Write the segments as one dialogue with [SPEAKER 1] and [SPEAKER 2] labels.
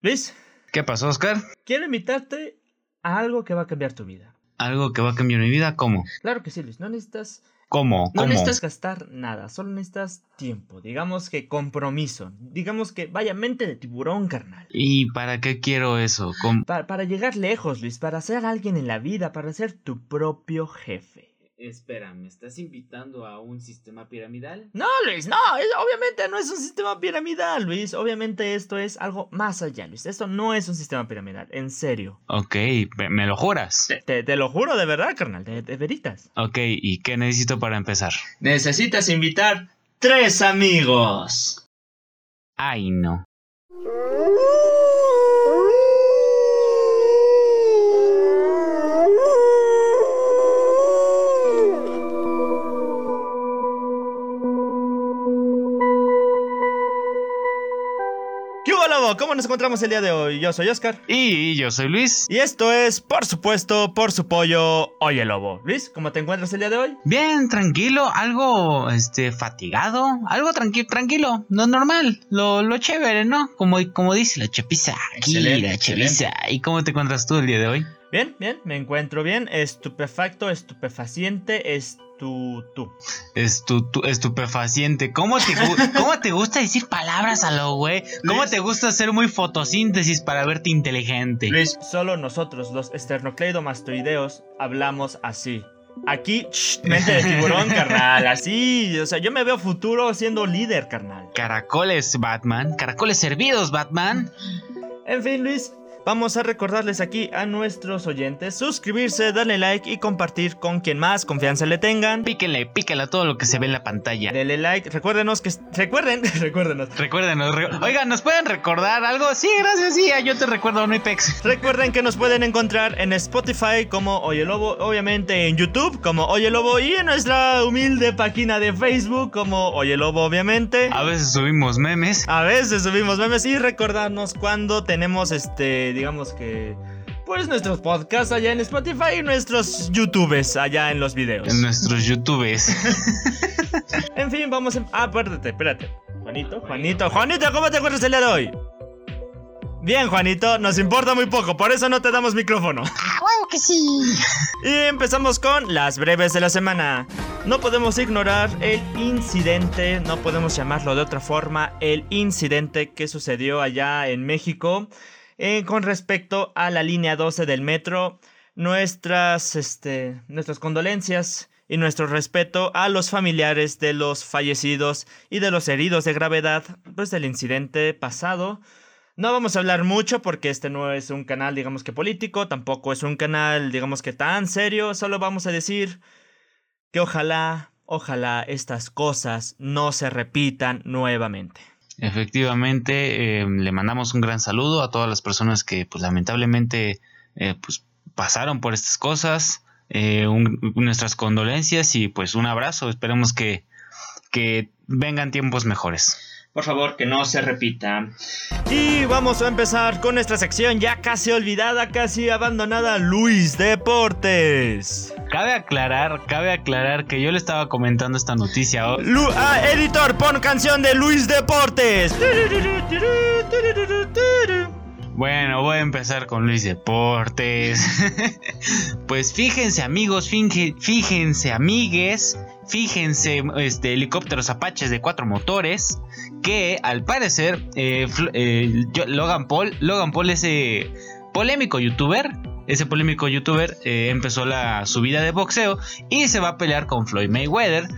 [SPEAKER 1] Luis,
[SPEAKER 2] ¿Qué pasó, Oscar?
[SPEAKER 1] quiero invitarte a algo que va a cambiar tu vida.
[SPEAKER 2] ¿Algo que va a cambiar mi vida? ¿Cómo?
[SPEAKER 1] Claro que sí, Luis. No necesitas,
[SPEAKER 2] ¿Cómo?
[SPEAKER 1] no necesitas gastar nada. Solo necesitas tiempo. Digamos que compromiso. Digamos que vaya mente de tiburón, carnal.
[SPEAKER 2] ¿Y para qué quiero eso? ¿Cómo?
[SPEAKER 1] Pa- para llegar lejos, Luis. Para ser alguien en la vida. Para ser tu propio jefe.
[SPEAKER 2] Espera, ¿me estás invitando a un sistema piramidal?
[SPEAKER 1] No, Luis, no. es- obviamente no es un sistema piramidal, Luis. Obviamente esto es algo más allá, Luis. Esto no es un sistema piramidal. En serio.
[SPEAKER 2] Ok, ¿me- ¿me lo juras?
[SPEAKER 1] Te, te- te lo juro de verdad, carnal. De, de veritas.
[SPEAKER 2] Ok, ¿y qué necesito para empezar?
[SPEAKER 1] Necesitas invitar tres amigos.
[SPEAKER 2] Ay, no.
[SPEAKER 1] ¿Cómo nos encontramos el día de hoy? Yo soy Oscar.
[SPEAKER 2] Y yo soy Luis.
[SPEAKER 1] Y esto es, por supuesto, por su pollo, Oye Lobo. Luis, ¿cómo te encuentras el día de hoy?
[SPEAKER 2] Bien, tranquilo, algo, este, fatigado, algo tranquilo, tranquilo, lo normal, lo, lo chévere, ¿no? Como, como dice la chapiza, aquí,
[SPEAKER 1] Excelente,
[SPEAKER 2] la chapiza. ¿Y cómo te encuentras tú el día de hoy?
[SPEAKER 1] Bien, bien, me encuentro bien. Estupefacto, estupefaciente, estu... tú.
[SPEAKER 2] Estu, tu- estupefaciente. ¿Cómo te, ¿Cómo te gusta decir palabras a lo güey? ¿Cómo
[SPEAKER 1] Luis.
[SPEAKER 2] te gusta hacer muy fotosíntesis para verte inteligente?
[SPEAKER 1] Luis, solo nosotros, los esternocleidomastoideos, hablamos así. Aquí, shh, mente de tiburón, carnal, así. O sea, yo me veo futuro siendo líder, carnal.
[SPEAKER 2] Caracoles, Batman. Caracoles servidos, Batman.
[SPEAKER 1] En fin, Luis, vamos a recordarles aquí a nuestros oyentes suscribirse, darle like y compartir con quien más confianza le tengan.
[SPEAKER 2] Píquenle, píquenle a todo lo que se ve en la pantalla.
[SPEAKER 1] Denle like, recuérdenos que recuerden, recuérdenos.
[SPEAKER 2] Recuérdenos, re- oigan, ¿nos pueden recordar algo? Sí, gracias, sí, yo te recuerdo, no Apex.
[SPEAKER 1] Recuerden que nos pueden encontrar en Spotify como Oye Lobo, obviamente en YouTube como Oye Lobo y en nuestra humilde página de Facebook como Oye Lobo, obviamente.
[SPEAKER 2] A veces subimos memes.
[SPEAKER 1] A veces subimos memes y recordarnos cuando tenemos este, digamos que, pues nuestros podcasts allá en Spotify y nuestros YouTubes allá en los videos.
[SPEAKER 2] En nuestros YouTubes.
[SPEAKER 1] En fin, vamos a... Ah, espérate, espérate. Juanito, Juanito, Juanito, ¿cómo te encuentras el día de hoy? Bien, Juanito, nos importa muy poco, por eso no te damos micrófono.
[SPEAKER 2] ¡Claro que sí!
[SPEAKER 1] Y empezamos con las breves de la semana. No podemos ignorar el incidente, no podemos llamarlo de otra forma, el incidente que sucedió allá en México eh, con respecto a la línea 12 del metro. Nuestras, este, nuestras condolencias y nuestro respeto a los familiares de los fallecidos y de los heridos de gravedad pues del incidente pasado. No vamos a hablar mucho porque este no es un canal, digamos que político, tampoco es un canal, digamos que tan serio, solo vamos a decir que ojalá, ojalá estas cosas no se repitan nuevamente.
[SPEAKER 2] Efectivamente, eh, le mandamos un gran saludo a todas las personas que, pues, lamentablemente, eh, pues, pasaron por estas cosas. Eh, un- nuestras condolencias y, pues, un abrazo. Esperemos que, que vengan tiempos mejores.
[SPEAKER 1] Por favor, que no se repita. Y vamos a empezar con nuestra sección ya casi olvidada, casi abandonada, Luis Deportes.
[SPEAKER 2] Cabe aclarar, cabe aclarar que yo le estaba comentando esta noticia.
[SPEAKER 1] Lu ah, editor, pon canción de Luis Deportes.
[SPEAKER 2] Bueno, voy a empezar con Luis Deportes. pues fíjense amigos, fíjense amigues, fíjense este, helicópteros apaches de cuatro motores que al parecer eh, eh, Logan Paul, Logan Paul ese polémico youtuber, ese polémico youtuber eh, empezó la subida de boxeo y se va a pelear con Floyd Mayweather.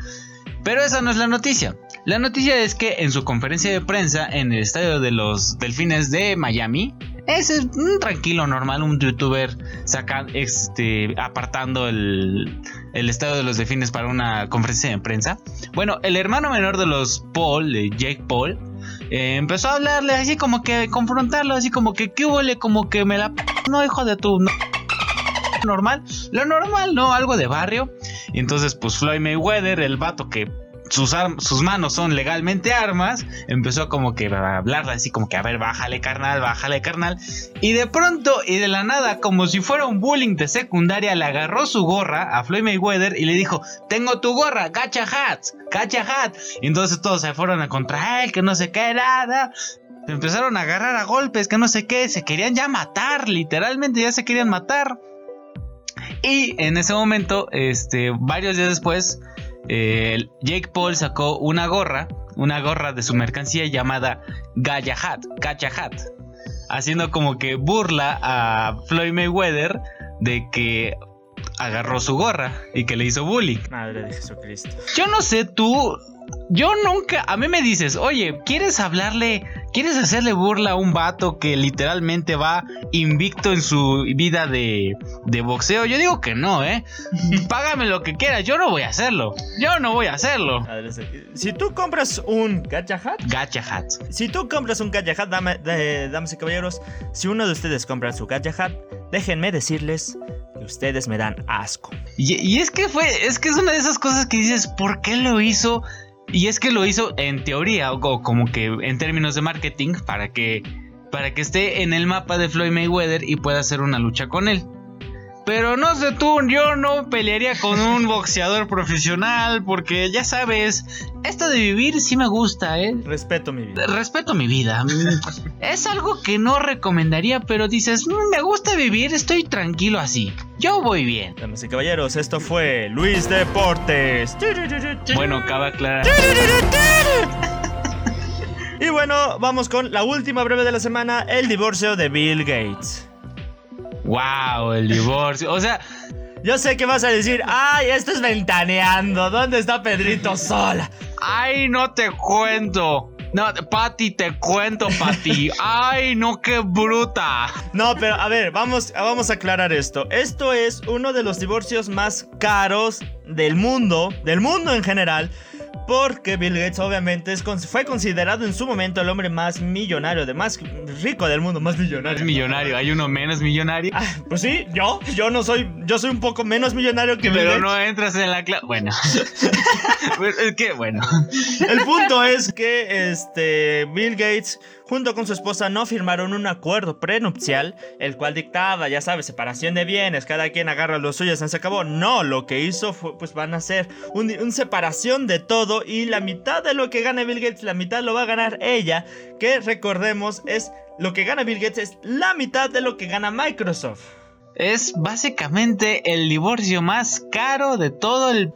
[SPEAKER 2] Pero esa no es la noticia. La noticia es que en su conferencia de prensa en el estadio de los Delfines de Miami, ese es un tranquilo, normal, un youtuber saca, este, apartando el, el estadio de los Delfines para una conferencia de prensa. Bueno, el hermano menor de los Paul, Jake Paul, eh, empezó a hablarle así como que confrontarlo, así como que, ¿qué huele? Como que me la... p- No, hijo de tu... no". normal, lo normal, ¿no? Algo de barrio. Y entonces, pues Floyd Mayweather, el vato que sus, sus manos son legalmente armas, empezó como que a hablarle así como que, a ver, bájale carnal, bájale carnal. Y de pronto y de la nada, como si fuera un bullying de secundaria, le agarró su gorra a Floyd Mayweather y le dijo, tengo tu gorra, gacha hat, gacha hat. Y entonces todos se fueron a contra él, que no se qué nada. Se empezaron a agarrar a golpes, que no sé qué, se querían ya matar, literalmente ya se querían matar. Y en ese momento, este, varios días después, eh, Jake Paul sacó una gorra, una gorra de su mercancía llamada Gaia Hat, Gacha Hat, haciendo como que burla a Floyd Mayweather de que agarró su gorra y que le hizo bullying.
[SPEAKER 1] Madre de Jesucristo.
[SPEAKER 2] Yo no sé tú, yo nunca, a mí me dices, oye, ¿quieres hablarle, quieres hacerle burla a un vato que literalmente va invicto en su vida de, de boxeo? Yo digo que no, ¿eh? Págame lo que quieras, yo no voy a hacerlo. Yo no voy a hacerlo.
[SPEAKER 1] Si tú compras un gacha hat,
[SPEAKER 2] Gacha hat.
[SPEAKER 1] si tú compras un gacha hat, dame- de- damas y caballeros, si uno de ustedes compra su gacha hat, déjenme decirles que ustedes me dan asco.
[SPEAKER 2] Y, y es que fue, es que es una de esas cosas que dices, ¿por qué lo hizo? Y es que lo hizo en teoría, o como que en términos de marketing, para que, para que esté en el mapa de Floyd Mayweather y pueda hacer una lucha con él. Pero no sé tú, yo no pelearía con un boxeador profesional, porque ya sabes, esto de vivir sí me gusta, ¿eh?
[SPEAKER 1] Respeto mi vida.
[SPEAKER 2] Respeto mi vida. Es algo que no recomendaría, pero dices, "Mm, me gusta vivir, estoy tranquilo así. Yo voy bien.
[SPEAKER 1] Damas y caballeros, esto fue Luis Deportes.
[SPEAKER 2] Bueno, cabe aclarar.
[SPEAKER 1] Y bueno, vamos con la última breve de la semana, el divorcio de Bill Gates.
[SPEAKER 2] Wow, el divorcio. O sea,
[SPEAKER 1] Yo sé que vas a decir, ay, esto es ventaneando, ¿dónde está Pedrito sola?
[SPEAKER 2] ay, no te cuento. No, Patty, te cuento, Patty. Ay, no, qué bruta.
[SPEAKER 1] No, pero a ver, vamos, vamos a aclarar esto. Esto es uno de los divorcios más caros del mundo, del mundo en general. Porque Bill Gates obviamente es, fue considerado en su momento el hombre más millonario, de más rico del mundo, más millonario.
[SPEAKER 2] Es millonario, hay uno menos millonario.
[SPEAKER 1] Ah, pues sí, yo, yo no soy, yo soy un poco menos millonario que Bill
[SPEAKER 2] Pero
[SPEAKER 1] Gates.
[SPEAKER 2] no entras en la clase. Bueno. Pues, es que, bueno.
[SPEAKER 1] El punto es que este Bill Gates junto con su esposa no firmaron un acuerdo prenupcial, el cual dictaba, ya sabes, separación de bienes, cada quien agarra lo suyo, se acabó. No, lo que hizo fue, pues van a hacer un, un separación de todo y la mitad de lo que gana Bill Gates, la mitad lo va a ganar ella, que recordemos es lo que gana Bill Gates es la mitad de lo que gana Microsoft.
[SPEAKER 2] Es básicamente el divorcio más caro de todo el,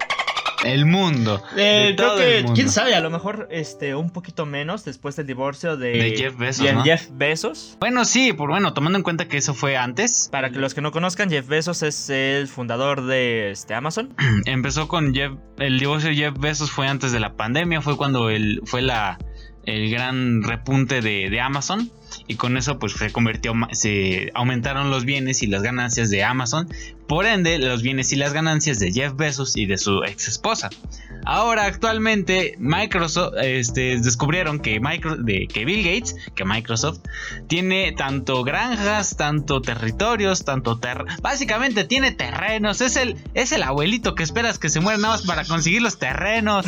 [SPEAKER 2] el mundo.
[SPEAKER 1] Eh,
[SPEAKER 2] de
[SPEAKER 1] creo que,
[SPEAKER 2] mundo.
[SPEAKER 1] quién sabe, a lo mejor este, un poquito menos después del divorcio de,
[SPEAKER 2] De Jeff Bezos,
[SPEAKER 1] de
[SPEAKER 2] ¿no?
[SPEAKER 1] Jeff Bezos.
[SPEAKER 2] Bueno, sí, por bueno, tomando en cuenta que eso fue antes.
[SPEAKER 1] Para que los que no conozcan, Jeff Bezos es el fundador de este, Amazon.
[SPEAKER 2] Empezó con Jeff. El divorcio de Jeff Bezos fue antes de la pandemia. Fue cuando el, fue la, el gran repunte de, de Amazon. Y con eso, pues se convirtió. Se aumentaron los bienes y las ganancias de Amazon. Por ende, los bienes y las ganancias de Jeff Bezos y de su ex esposa. Ahora, actualmente, Microsoft este, descubrieron que, Micro, de, que Bill Gates, que Microsoft, tiene tanto granjas, tanto territorios, tanto ter básicamente tiene terrenos. Es el, es el abuelito que esperas que se muera nada más para conseguir los terrenos.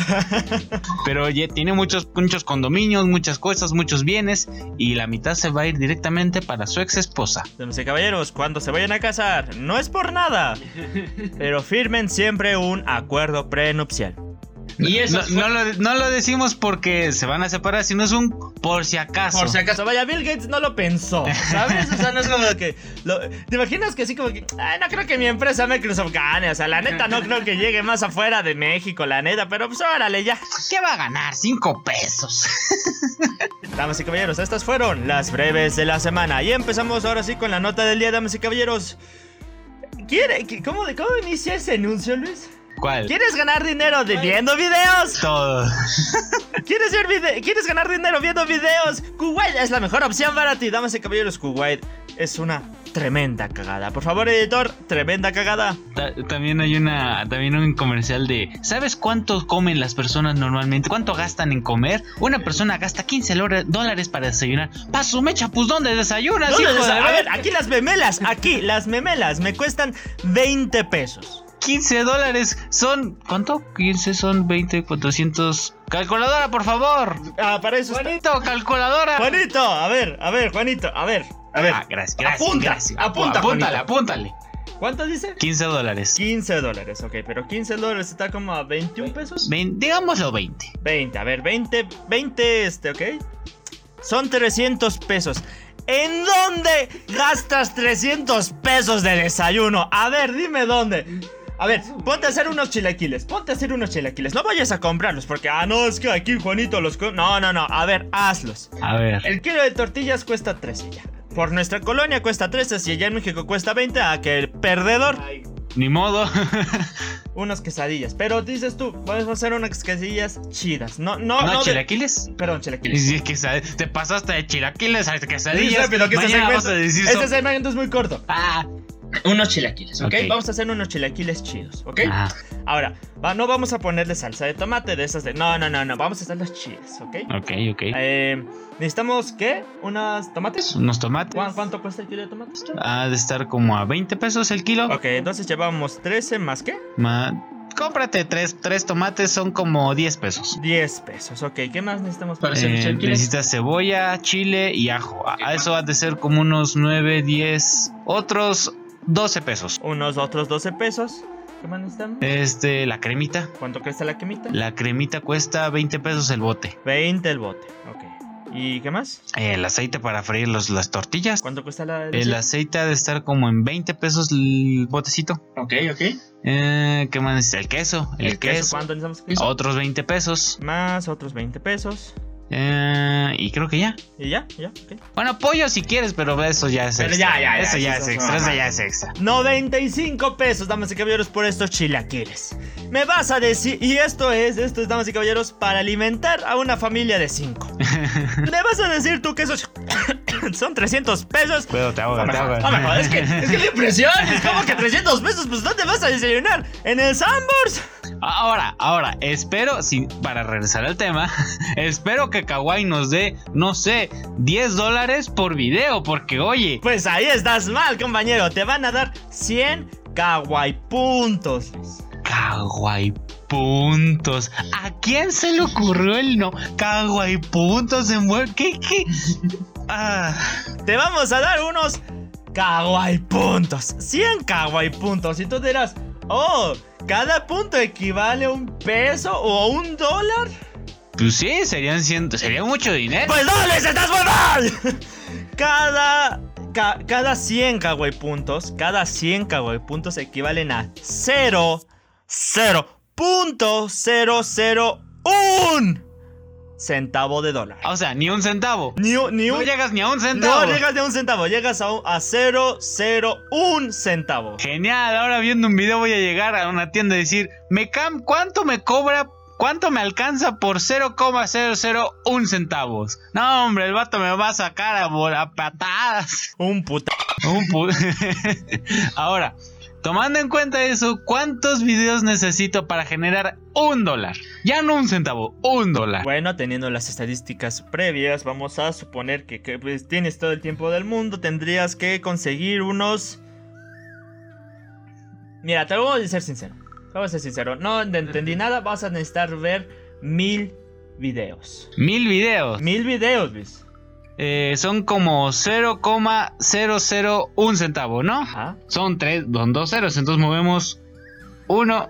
[SPEAKER 2] Pero oye, tiene muchos, muchos condominios, muchas cosas, muchos bienes. Y la mitad se va a ir directamente para su ex esposa.
[SPEAKER 1] Damas y caballeros, cuando se vayan a casar, no es por nada, pero firmen siempre un acuerdo prenupcial.
[SPEAKER 2] Y eso no, no lo, no lo decimos porque se van a separar, sino es un por si acaso.
[SPEAKER 1] Por si acaso, vaya, Bill Gates no lo pensó, ¿sabes? O sea, no es como que. lo- ¿Te imaginas que así como que. Ay, no creo que mi empresa Microsoft gane. O sea, la neta, no creo que llegue más afuera de México, la neta. Pero pues órale, ya.
[SPEAKER 2] ¿Qué va a ganar? Cinco pesos.
[SPEAKER 1] Damas y caballeros, estas fueron las breves de la semana. Y empezamos ahora sí con la nota del día, damas y caballeros. ¿Quiere, cómo, ¿Cómo inicia ese anuncio, Luis?
[SPEAKER 2] ¿Cuál?
[SPEAKER 1] ¿Quieres ganar dinero de viendo videos?
[SPEAKER 2] Todo.
[SPEAKER 1] ¿Quieres, ver vide- ¿Quieres ganar dinero viendo videos? Kuwait es la mejor opción para ti. Damas y caballeros, Kuwait es una tremenda cagada. Por favor, editor, tremenda cagada.
[SPEAKER 2] Ta- También hay una, también un comercial de, ¿sabes cuánto comen las personas normalmente? ¿Cuánto gastan en comer? Una persona gasta 15 lora- dólares para desayunar. Pa' su mecha, pues ¿dónde desayunas,
[SPEAKER 1] ¿Dónde
[SPEAKER 2] hijo
[SPEAKER 1] les-
[SPEAKER 2] de
[SPEAKER 1] a ver- aquí las memelas, aquí las memelas me cuestan 20 pesos.
[SPEAKER 2] 15 dólares son, ¿cuánto? 15 son 20, 400. Calculadora, por favor.
[SPEAKER 1] Ah, para eso está.
[SPEAKER 2] Juanito, calculadora.
[SPEAKER 1] Juanito, a ver, a ver, Juanito, a ver, a ver.
[SPEAKER 2] Ah, gracias, gracias.
[SPEAKER 1] Apunta,
[SPEAKER 2] gracias.
[SPEAKER 1] apunta,
[SPEAKER 2] apúntale, apúntale.
[SPEAKER 1] ¿Cuánto dice?
[SPEAKER 2] 15 dólares.
[SPEAKER 1] 15 dólares, ok, pero 15 dólares está como a 21 pesos.
[SPEAKER 2] Digámoslo 20.
[SPEAKER 1] 20, a ver, 20, 20, este, ok. Son 300 pesos. ¿En dónde gastas 300 pesos de desayuno? A ver, dime dónde. A ver, ponte a hacer unos chilaquiles. Ponte a hacer unos chilaquiles. No vayas a comprarlos porque, ah, no, es que aquí Juanito los. No, no, no. A ver, hazlos.
[SPEAKER 2] A ver.
[SPEAKER 1] El kilo de tortillas cuesta 13 ya. Por nuestra colonia cuesta 13, si allá en México cuesta 20, a que el perdedor.
[SPEAKER 2] Ni modo.
[SPEAKER 1] unas quesadillas. Pero dices tú, puedes hacer unas quesadillas chidas. No, no,
[SPEAKER 2] ¿No,
[SPEAKER 1] no. de-
[SPEAKER 2] chilaquiles?
[SPEAKER 1] Perdón, chilaquiles.
[SPEAKER 2] Sí, te pasaste de chilaquiles a quesadillas.
[SPEAKER 1] Dice rápido que este
[SPEAKER 2] Mañana
[SPEAKER 1] segmento,
[SPEAKER 2] vas a decir
[SPEAKER 1] este segmento es muy corto.
[SPEAKER 2] Ah,
[SPEAKER 1] Unos chilaquiles, ¿ok? Vamos a hacer unos chilaquiles chidos, ¿ok?
[SPEAKER 2] ah,
[SPEAKER 1] Ahora, va- no vamos a ponerle salsa de tomate de esas de... No, no, no, no. Vamos a hacer las chidas, ¿ok?
[SPEAKER 2] ok, ok.
[SPEAKER 1] Eh, Necesitamos, ¿qué? ¿Unas tomates?
[SPEAKER 2] Unos tomates.
[SPEAKER 1] ¿Cuán- ¿Cuánto cuesta el kilo de tomates?
[SPEAKER 2] Ha de estar como a 20 pesos el kilo.
[SPEAKER 1] Ok, entonces llevamos 13 más qué?
[SPEAKER 2] Ma- Cómprate tres, tres tomates, son como 10 pesos.
[SPEAKER 1] 10 pesos, ok. ¿Qué más necesitamos para
[SPEAKER 2] Eh,
[SPEAKER 1] hacer chilaquiles?
[SPEAKER 2] necesitas cebolla, chile y ajo. A eso ha de ser como unos 9, 10, otros 12 pesos.
[SPEAKER 1] Unos otros 12 pesos. ¿Qué más necesitamos?
[SPEAKER 2] Este, la cremita.
[SPEAKER 1] ¿Cuánto cuesta la quemita?
[SPEAKER 2] La cremita cuesta 20 pesos el bote.
[SPEAKER 1] 20 el bote, ok. ¿Y qué más?
[SPEAKER 2] El aceite para freír los- las tortillas.
[SPEAKER 1] ¿Cuánto cuesta la...
[SPEAKER 2] El aceite ha de estar como en 20 pesos el botecito.
[SPEAKER 1] Ok, ok.
[SPEAKER 2] Eh, ¿Qué más necesita? El queso. El, queso.
[SPEAKER 1] ¿Cuánto necesitamos? queso?
[SPEAKER 2] Otros 20 pesos.
[SPEAKER 1] Más otros 20 pesos.
[SPEAKER 2] Eh, y creo que ya.
[SPEAKER 1] Y ya, ya.
[SPEAKER 2] Bueno, pollo si quieres, pero eso ya es
[SPEAKER 1] Pero
[SPEAKER 2] extra.
[SPEAKER 1] ya, ya, ya,
[SPEAKER 2] Eso ya
[SPEAKER 1] eso
[SPEAKER 2] es
[SPEAKER 1] es
[SPEAKER 2] extra. Eso ya es extra.
[SPEAKER 1] 95 pesos, damas y caballeros, por estos chilaquiles. Me vas a decir, y esto es, esto es, damas y caballeros, para alimentar a una familia de 5. Me vas a decir tú que esos son 300 pesos.
[SPEAKER 2] Puedo, te
[SPEAKER 1] No me
[SPEAKER 2] te
[SPEAKER 1] no me jodas, es que, es que la impresión es como que 300 pesos, pues ¿dónde vas a desayunar? ¿En el Sambors?
[SPEAKER 2] Ahora, ahora, espero, si, para regresar al tema, espero que Kawaii nos dé, no sé, 10 dólares por video, porque oye,
[SPEAKER 1] Pues ahí estás mal, compañero, te van a dar 100 kawaii puntos.
[SPEAKER 2] Kawaii puntos. ¿A quién se le ocurrió el no? Kawaii puntos en buen- ¿Qué, qué? Ah,
[SPEAKER 1] Te vamos a dar unos kawaii puntos. 100 kawaii puntos. Y tú dirás, oh, cada punto equivale a un peso o a un dólar.
[SPEAKER 2] pues sí, serían 100, sería mucho dinero.
[SPEAKER 1] Pues les estás muy mal. Cada, ca- cada 100 kawaii puntos, cada 100 kawaii puntos equivalen a 0, 0.001 centavo de dólar.
[SPEAKER 2] O sea, ni un centavo.
[SPEAKER 1] Ni, ni
[SPEAKER 2] No
[SPEAKER 1] un,
[SPEAKER 2] llegas ni a un centavo.
[SPEAKER 1] no llegas de un centavo, llegas a, un- a 001 centavo.
[SPEAKER 2] Genial, ahora viendo un video voy a llegar a una tienda y decir, me cam ¿cuánto me cobra? ¿Cuánto me alcanza por 0,001 centavos? No, hombre, el vato me va a sacar a, a patadas.
[SPEAKER 1] Un puta.
[SPEAKER 2] Un pu- ahora, tomando en cuenta eso, ¿cuántos videos necesito para generar un dólar? Ya no un centavo, un dólar.
[SPEAKER 1] Bueno, teniendo las estadísticas previas, vamos a suponer que, que, pues, tienes todo el tiempo del mundo. Tendrías que conseguir unos. Mira, te voy a ser sincero. Te voy a ser sincero. No te entendí nada. Vas a necesitar ver mil videos.
[SPEAKER 2] Mil videos.
[SPEAKER 1] Mil videos, Luis.
[SPEAKER 2] Eh, son como 0,001 centavo, ¿no?
[SPEAKER 1] Ajá.
[SPEAKER 2] Son tres, son dos ceros, entonces movemos uno,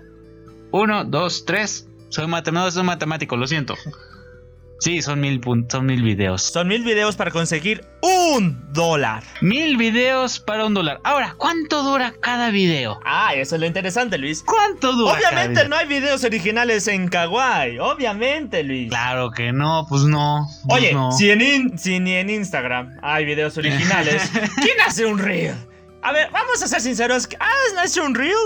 [SPEAKER 2] uno, dos, tres. Soy matemático, soy matemático, lo siento. Sí, son mil son mil videos.
[SPEAKER 1] Son mil videos para conseguir un dólar.
[SPEAKER 2] Mil videos para un dólar. Ahora, ¿cuánto dura cada video?
[SPEAKER 1] Ah, eso es lo interesante, Luis.
[SPEAKER 2] ¿Cuánto dura? cada
[SPEAKER 1] Obviamente
[SPEAKER 2] video?
[SPEAKER 1] no hay videos originales en Kawaii. Obviamente, Luis.
[SPEAKER 2] Claro que no, pues no. pues
[SPEAKER 1] Oye,
[SPEAKER 2] no.
[SPEAKER 1] si, en si ni en Instagram hay videos originales, ¿quién hace un reel? A ver, vamos a ser sinceros. ¿Has hecho un reel?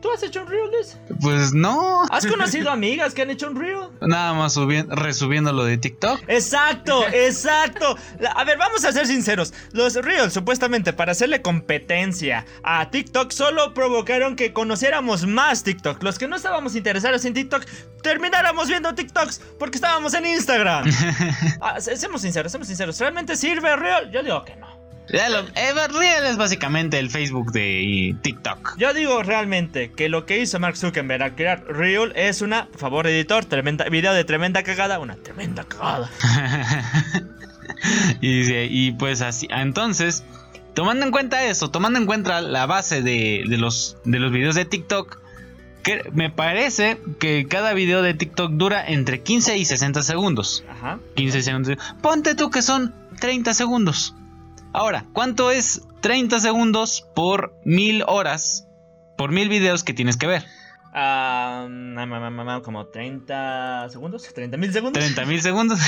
[SPEAKER 1] ¿Tú has hecho un reel, Luis?
[SPEAKER 2] Pues no.
[SPEAKER 1] ¿Has conocido amigas que han hecho un reel?
[SPEAKER 2] Nada más subiendo, resubiendo lo de TikTok.
[SPEAKER 1] Exacto, exacto. A ver, vamos a ser sinceros. Los reels, supuestamente, para hacerle competencia a TikTok, solo provocaron que conociéramos más TikTok. Los que no estábamos interesados en TikTok, termináramos viendo TikToks porque estábamos en Instagram. Ah, se- seamos sinceros, seamos sinceros. ¿Realmente sirve reel? Yo digo que no.
[SPEAKER 2] Lo- Real es básicamente el Facebook de TikTok.
[SPEAKER 1] Yo digo realmente que lo que hizo Mark Zuckerberg al crear Reel es una, por favor editor, tremenda video de tremenda cagada, una tremenda cagada.
[SPEAKER 2] y, y pues así, entonces, tomando en cuenta eso, tomando en cuenta la base de, de los, de los videos de TikTok, que me parece que cada video de TikTok dura entre 15 y 60 segundos.
[SPEAKER 1] Ajá.
[SPEAKER 2] 15 segundos. Ponte tú que son 30 segundos. Ahora, ¿cuánto es 30 segundos por mil horas? Por mil videos que tienes que ver.
[SPEAKER 1] Ah, ma- como 30 segundos, 30 mil segundos.
[SPEAKER 2] 30 mil segundos.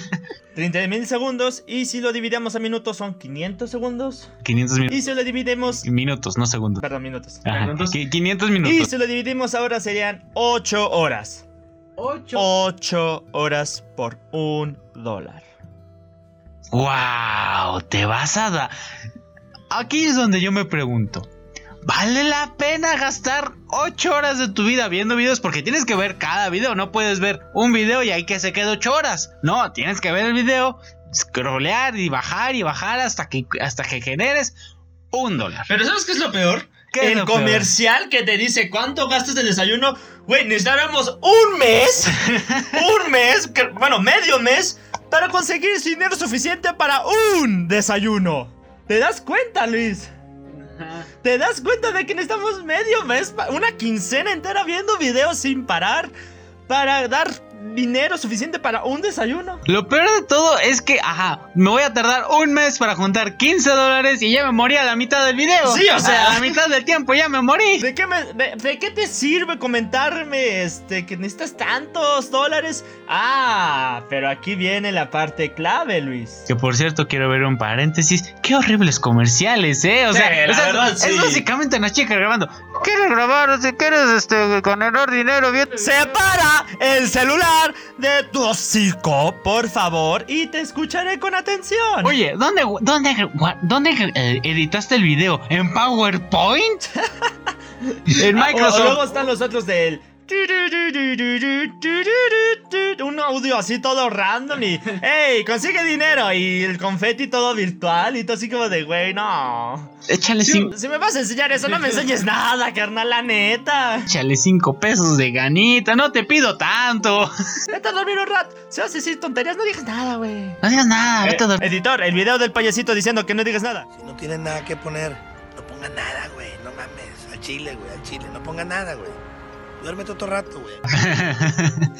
[SPEAKER 1] 30 mil segundos. Y si lo dividimos a minutos son 500 segundos.
[SPEAKER 2] 500
[SPEAKER 1] Y
[SPEAKER 2] minutos.
[SPEAKER 1] si lo dividimos...
[SPEAKER 2] Minutos, no segundos.
[SPEAKER 1] Perdón, minutos.
[SPEAKER 2] Ajá,
[SPEAKER 1] Minutos.
[SPEAKER 2] qui- 500
[SPEAKER 1] Y
[SPEAKER 2] minutos.
[SPEAKER 1] si lo dividimos ahora serían 8 horas.
[SPEAKER 3] 8.
[SPEAKER 1] 8 horas por un dólar.
[SPEAKER 2] ¡Wow! Te vas a dar. Aquí es donde yo me pregunto. ¿Vale la pena gastar 8 horas de tu vida viendo videos? Porque tienes que ver cada video. No puedes ver un video y ahí que se quede 8 horas. No, tienes que ver el video, scrollear y bajar y bajar hasta que, hasta que generes un dólar.
[SPEAKER 1] Pero ¿sabes qué es lo peor?
[SPEAKER 2] ¿Qué es
[SPEAKER 1] el
[SPEAKER 2] peor?
[SPEAKER 1] comercial que te dice cuánto gastas de desayuno. Güey, necesitáramos un mes. un mes. que- bueno, medio mes. Para conseguir dinero suficiente para un desayuno. ¿Te das cuenta, Luis? ¿Te das cuenta de que necesitamos medio mes, una quincena entera viendo videos sin parar para dar dinero suficiente para un desayuno?
[SPEAKER 2] Lo peor de todo es que, ajá, me voy a tardar un mes para juntar 15 dólares y ya me morí a la mitad del video.
[SPEAKER 1] Sí, o sea.
[SPEAKER 2] A la mitad del tiempo ya me morí.
[SPEAKER 1] ¿De qué, me- de, de qué te sirve comentarme este que necesitas tantos dólares? Ah, pero aquí viene la parte clave, Luis.
[SPEAKER 2] Que por cierto, quiero ver un paréntesis. Qué horribles comerciales, ¿eh? O
[SPEAKER 1] Sí,
[SPEAKER 2] sea,
[SPEAKER 1] la
[SPEAKER 2] o sea,
[SPEAKER 1] verdad,
[SPEAKER 2] es
[SPEAKER 1] sí.
[SPEAKER 2] básicamente una chica grabando. ¿Quieres grabar? O sea, ¿quieres este, ganar dinero? Bien?
[SPEAKER 1] Separa el celular de tu hocico, por favor, y te escucharé con atención.
[SPEAKER 2] Oye, ¿dónde, dónde, dónde eh, editaste el video? ¿En PowerPoint? en
[SPEAKER 1] o- o
[SPEAKER 2] Microsoft.
[SPEAKER 1] luego están los otros del. Un audio así todo random y. ¡Ey! Consigue dinero y el confeti todo virtual y todo así como de, güey, no.
[SPEAKER 2] Échale,
[SPEAKER 1] Si,
[SPEAKER 2] cin-
[SPEAKER 1] si me vas a enseñar eso, no me enseñes nada, carnal, la neta.
[SPEAKER 2] échale cinco pesos de ganita. No te pido tanto.
[SPEAKER 1] Vete a dormir un rato. Si vas a decir tonterías, no digas nada, güey.
[SPEAKER 2] No digas nada. vete a dormir.
[SPEAKER 1] editor, el video del payasito diciendo que no digas nada.
[SPEAKER 3] Si no tienen nada que poner, no pongan nada, güey. No mames. Al chile, güey. Al chile. No pongan nada, güey. Duérmete otro rato, güey.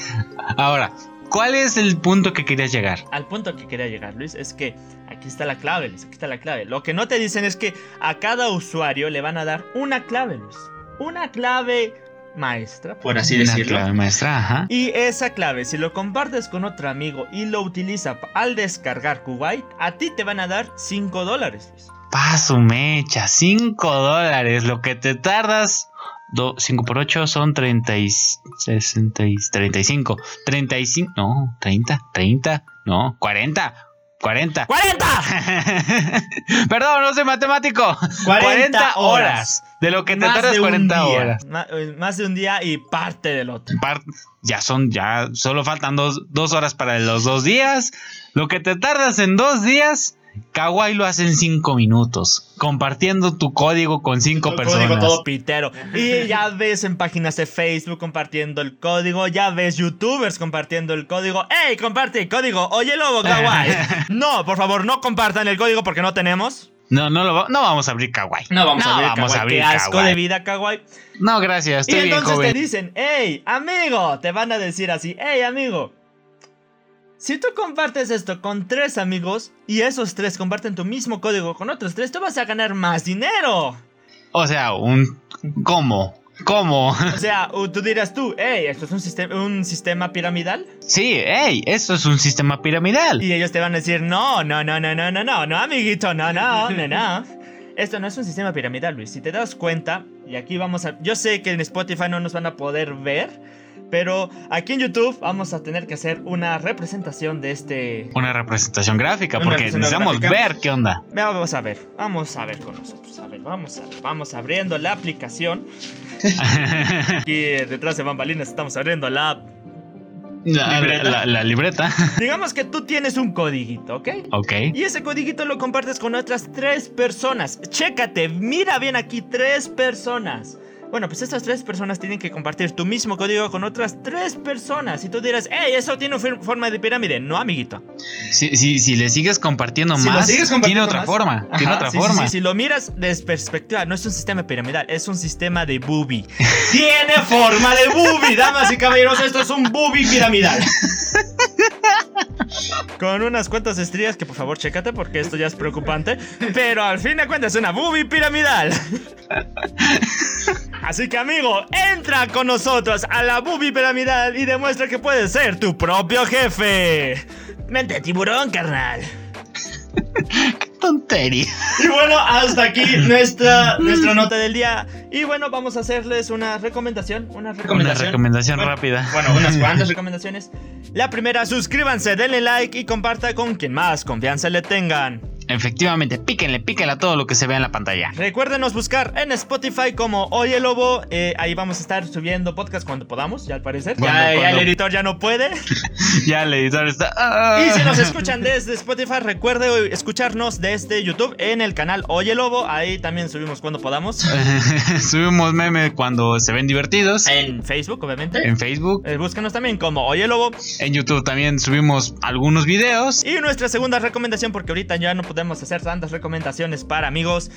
[SPEAKER 2] Ahora, ¿cuál es el punto que querías llegar?
[SPEAKER 1] Al punto que quería llegar, Luis, es que aquí está la clave, Luis, aquí está la clave. Lo que no te dicen es que a cada usuario le van a dar una clave, Luis. Una clave maestra, por así
[SPEAKER 2] Una
[SPEAKER 1] decirlo.
[SPEAKER 2] clave maestra, ajá.
[SPEAKER 1] Y esa clave, si lo compartes con otro amigo y lo utiliza al descargar Kuwait, a ti te van a dar 5 dólares, Luis.
[SPEAKER 2] Paso mecha, 5 dólares. Lo que te tardas. 5 por 8 son 30 y 60 y 35. 35. No, 30. 30. No, 40. 40.
[SPEAKER 1] ¡40!
[SPEAKER 2] Perdón, no soy matemático.
[SPEAKER 1] 40 horas.
[SPEAKER 2] De lo que te tardas
[SPEAKER 1] de un
[SPEAKER 2] 40
[SPEAKER 1] día.
[SPEAKER 2] horas.
[SPEAKER 1] Eh, más de un día y parte del otro.
[SPEAKER 2] Par- Ya son, ya solo faltan dos, dos horas para los dos días. Lo que te tardas en dos días, Kawaii lo hace en cinco minutos. Compartiendo tu código con cinco
[SPEAKER 1] Tu
[SPEAKER 2] personas.
[SPEAKER 1] Código todo pitero. Y ya ves en páginas de Facebook compartiendo el código. Ya ves youtubers compartiendo el código. ¡Ey, comparte el código! Oye, lobo, kawaii. No, por favor, no compartan el código porque no tenemos.
[SPEAKER 2] No, no, lo va- no vamos a abrir Kawaii.
[SPEAKER 1] vamos
[SPEAKER 2] vamos a abrir
[SPEAKER 1] Qué asco
[SPEAKER 2] Kawaii.
[SPEAKER 1] de vida, kawaii.
[SPEAKER 2] No, gracias,
[SPEAKER 1] Y
[SPEAKER 2] bien
[SPEAKER 1] entonces te dicen, ¡Ey, amigo! Te van a decir así, ¡Ey, amigo! Si tú compartes esto con tres amigos y esos tres comparten tu mismo código con otros tres, tú vas a ganar más dinero.
[SPEAKER 2] O sea, un. ¿Cómo? ¿Cómo?
[SPEAKER 1] O sea, tú dirás tú, hey, esto es un, sistema un sistema piramidal.
[SPEAKER 2] Sí, hey, esto es un sistema piramidal.
[SPEAKER 1] Y ellos te van a decir, no, no, no, no, no, no, no, no, amiguito, no, no, no, no. Esto no es un sistema piramidal, Luis. Si te das cuenta, y aquí vamos a... Yo sé que en Spotify no nos van a poder ver, pero aquí en YouTube vamos a tener que hacer una representación de este...
[SPEAKER 2] Una representación gráfica,
[SPEAKER 1] Una
[SPEAKER 2] porque
[SPEAKER 1] representación
[SPEAKER 2] necesitamos
[SPEAKER 1] gráfica.
[SPEAKER 2] ver qué onda.
[SPEAKER 1] Vamos a ver, vamos a ver con nosotros. A ver, vamos a ver, vamos abriendo la aplicación. Aquí detrás de bambalinas estamos abriendo la...
[SPEAKER 2] La,
[SPEAKER 1] Libreta.
[SPEAKER 2] la- la libreta.
[SPEAKER 1] Digamos que tú tienes un codiguito, ¿ok?
[SPEAKER 2] ok.
[SPEAKER 1] Y ese codiguito lo compartes con otras tres personas. Chécate, mira bien aquí, tres personas. Bueno, pues estas tres personas tienen que compartir tu mismo código con otras tres personas. Y tú dirás, hey, eso tiene forma de pirámide. No, amiguito.
[SPEAKER 2] Si, si, si le sigues compartiendo
[SPEAKER 1] Si
[SPEAKER 2] más,
[SPEAKER 1] sigues compartiendo
[SPEAKER 2] tiene otra
[SPEAKER 1] más-
[SPEAKER 2] forma.
[SPEAKER 1] Ajá,
[SPEAKER 2] tiene otra
[SPEAKER 1] sí, sí,
[SPEAKER 2] forma.
[SPEAKER 1] sí, si lo miras desde perspectiva, no es un sistema piramidal, es un sistema de booby. Tiene forma de booby, damas y caballeros, esto es un booby piramidal. Con unas cuantas estrías que por favor chécate porque esto ya es preocupante. Pero al fin de cuentas es una booby piramidal. Así que amigo, entra con nosotros a la booby piramidal y demuestra que puedes ser tu propio jefe. Mente tiburón, carnal.
[SPEAKER 2] Tontería.
[SPEAKER 1] Y bueno, hasta aquí nuestra, nuestra nota del día. Y bueno, vamos a hacerles una recomendación. Una
[SPEAKER 2] Una
[SPEAKER 1] recomendación.
[SPEAKER 2] recomendación
[SPEAKER 1] Bueno,
[SPEAKER 2] rápida.
[SPEAKER 1] Bueno, unas cuantas recomendaciones. La primera, suscríbanse, denle like y comparta con quien más confianza le tengan.
[SPEAKER 2] Efectivamente, píquenle, píquenle a todo lo que se vea en la pantalla.
[SPEAKER 1] Recuérdenos buscar en Spotify como Oye Lobo. Eh, ahí vamos a estar subiendo podcast cuando podamos, ya al parecer.
[SPEAKER 2] Cuando-
[SPEAKER 1] ya, ya el editor ya no puede.
[SPEAKER 2] ya el editor está. ah.
[SPEAKER 1] Y si nos escuchan desde Spotify, recuerde escucharnos desde YouTube en el canal Oye Lobo. Ahí también subimos cuando podamos.
[SPEAKER 2] Subimos memes cuando se ven divertidos.
[SPEAKER 1] En Facebook, obviamente.
[SPEAKER 2] En Facebook.
[SPEAKER 1] Eh, búscanos también como Oye Lobo.
[SPEAKER 2] En YouTube también subimos algunos videos.
[SPEAKER 1] Y nuestra segunda recomendación, porque ahorita ya no podemos hacer tantas recomendaciones para amigos.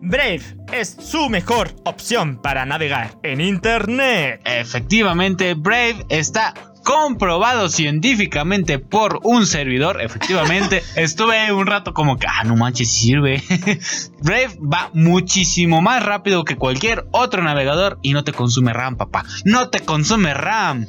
[SPEAKER 1] Brave es su mejor opción para navegar en Internet.
[SPEAKER 2] Efectivamente, Brave está comprobado científicamente por un servidor. Efectivamente, estuve un rato como que, ah, no manches, sirve. Brave va muchísimo más rápido que cualquier otro navegador y no te consume RAM, papá. No te consume RAM.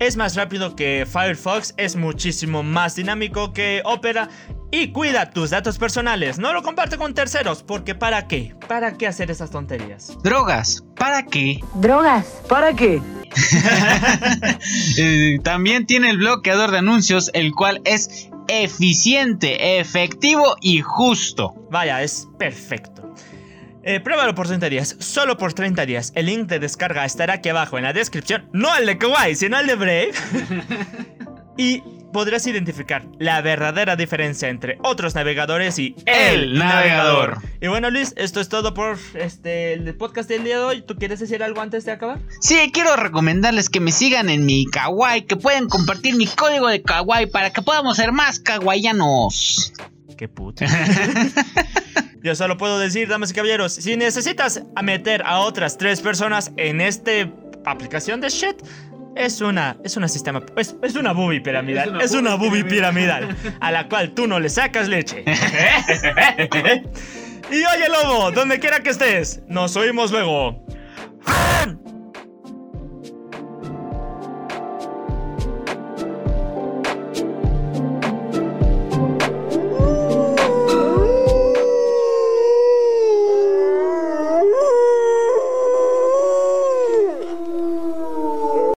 [SPEAKER 1] Es más rápido que Firefox, es muchísimo más dinámico que Opera y cuida tus datos personales. No lo comparte con terceros, porque ¿para qué? ¿Para qué hacer esas tonterías?
[SPEAKER 2] Drogas, ¿para qué?
[SPEAKER 4] Drogas. ¿Para qué?
[SPEAKER 2] Eh, también tiene el bloqueador de anuncios, el cual es eficiente, efectivo y justo.
[SPEAKER 1] Vaya, es perfecto. Eh, pruébalo por 30 días, solo por 30 días. El link de descarga estará aquí abajo en la descripción. No el de Kawaii, sino el de Brave. y podrás identificar la verdadera diferencia entre otros navegadores y
[SPEAKER 2] El navegador.
[SPEAKER 1] Y bueno, Luis, esto es todo por este el podcast del día de hoy. ¿Tú quieres decir algo antes de acabar?
[SPEAKER 2] Sí, quiero recomendarles que me sigan en mi kawaii, que pueden compartir mi código de kawaii para que podamos ser más kawaiianos.
[SPEAKER 1] Qué puto. Yo solo puedo decir, damas y caballeros, si necesitas meter a otras tres personas en este aplicación de shit, es una, es una sistema, es, es una booby piramidal, es una, booby piramidal a la cual tú no le sacas leche. y oye lobo, donde quiera que estés, nos oímos luego.